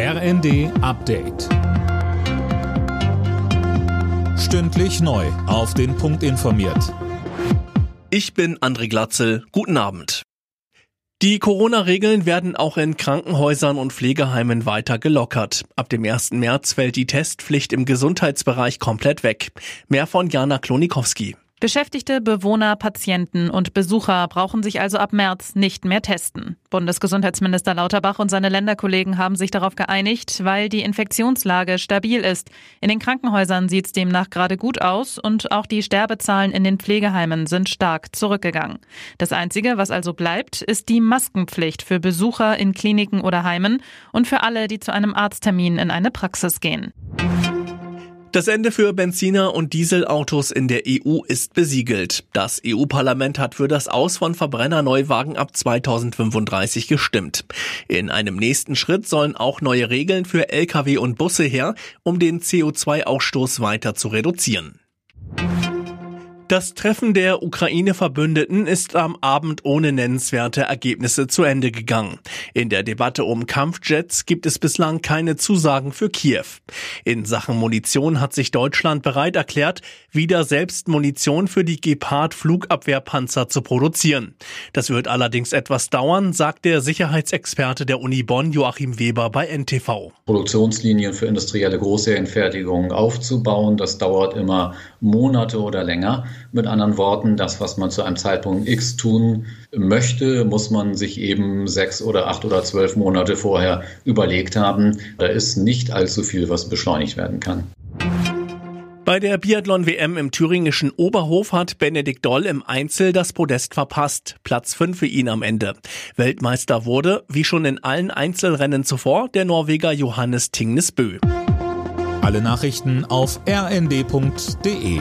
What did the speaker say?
RND Update. Stündlich neu. Auf den Punkt informiert. Ich bin André Glatzel. Guten Abend. Die Corona-Regeln werden auch in Krankenhäusern und Pflegeheimen weiter gelockert. Ab dem 1. März fällt die Testpflicht im Gesundheitsbereich komplett weg. Mehr von Jana Klonikowski. Beschäftigte, Bewohner, Patienten und Besucher brauchen sich also ab März nicht mehr testen. Bundesgesundheitsminister Lauterbach und seine Länderkollegen haben sich darauf geeinigt, weil die Infektionslage stabil ist. In den Krankenhäusern sieht es demnach gerade gut aus und auch die Sterbezahlen in den Pflegeheimen sind stark zurückgegangen. Das Einzige, was also bleibt, ist die Maskenpflicht für Besucher in Kliniken oder Heimen und für alle, die zu einem Arzttermin in eine Praxis gehen. Das Ende für Benziner- und Dieselautos in der EU ist besiegelt. Das EU-Parlament hat für das Aus von Verbrenner-Neuwagen ab 2035 gestimmt. In einem nächsten Schritt sollen auch neue Regeln für Lkw und Busse her, um den CO2-Ausstoß weiter zu reduzieren. Das Treffen der Ukraine-Verbündeten ist am Abend ohne nennenswerte Ergebnisse zu Ende gegangen. In der Debatte um Kampfjets gibt es bislang keine Zusagen für Kiew. In Sachen Munition hat sich Deutschland bereit erklärt, wieder selbst Munition für die Gepard-Flugabwehrpanzer zu produzieren. Das wird allerdings etwas dauern, sagt der Sicherheitsexperte der Uni Bonn Joachim Weber bei NTV. Produktionslinien für industrielle Großserienfertigung aufzubauen, das dauert immer Monate oder länger. Mit anderen Worten, das, was man zu einem Zeitpunkt X tun möchte, muss man sich eben sechs oder acht oder zwölf Monate vorher überlegt haben. Da ist nicht allzu viel, was beschleunigt werden kann. Bei der Biathlon-WM im thüringischen Oberhof hat Benedikt Doll im Einzel das Podest verpasst. Platz 5 für ihn am Ende. Weltmeister wurde, wie schon in allen Einzelrennen zuvor, der Norweger Johannes Tingnes Bö. Alle Nachrichten auf rnd.de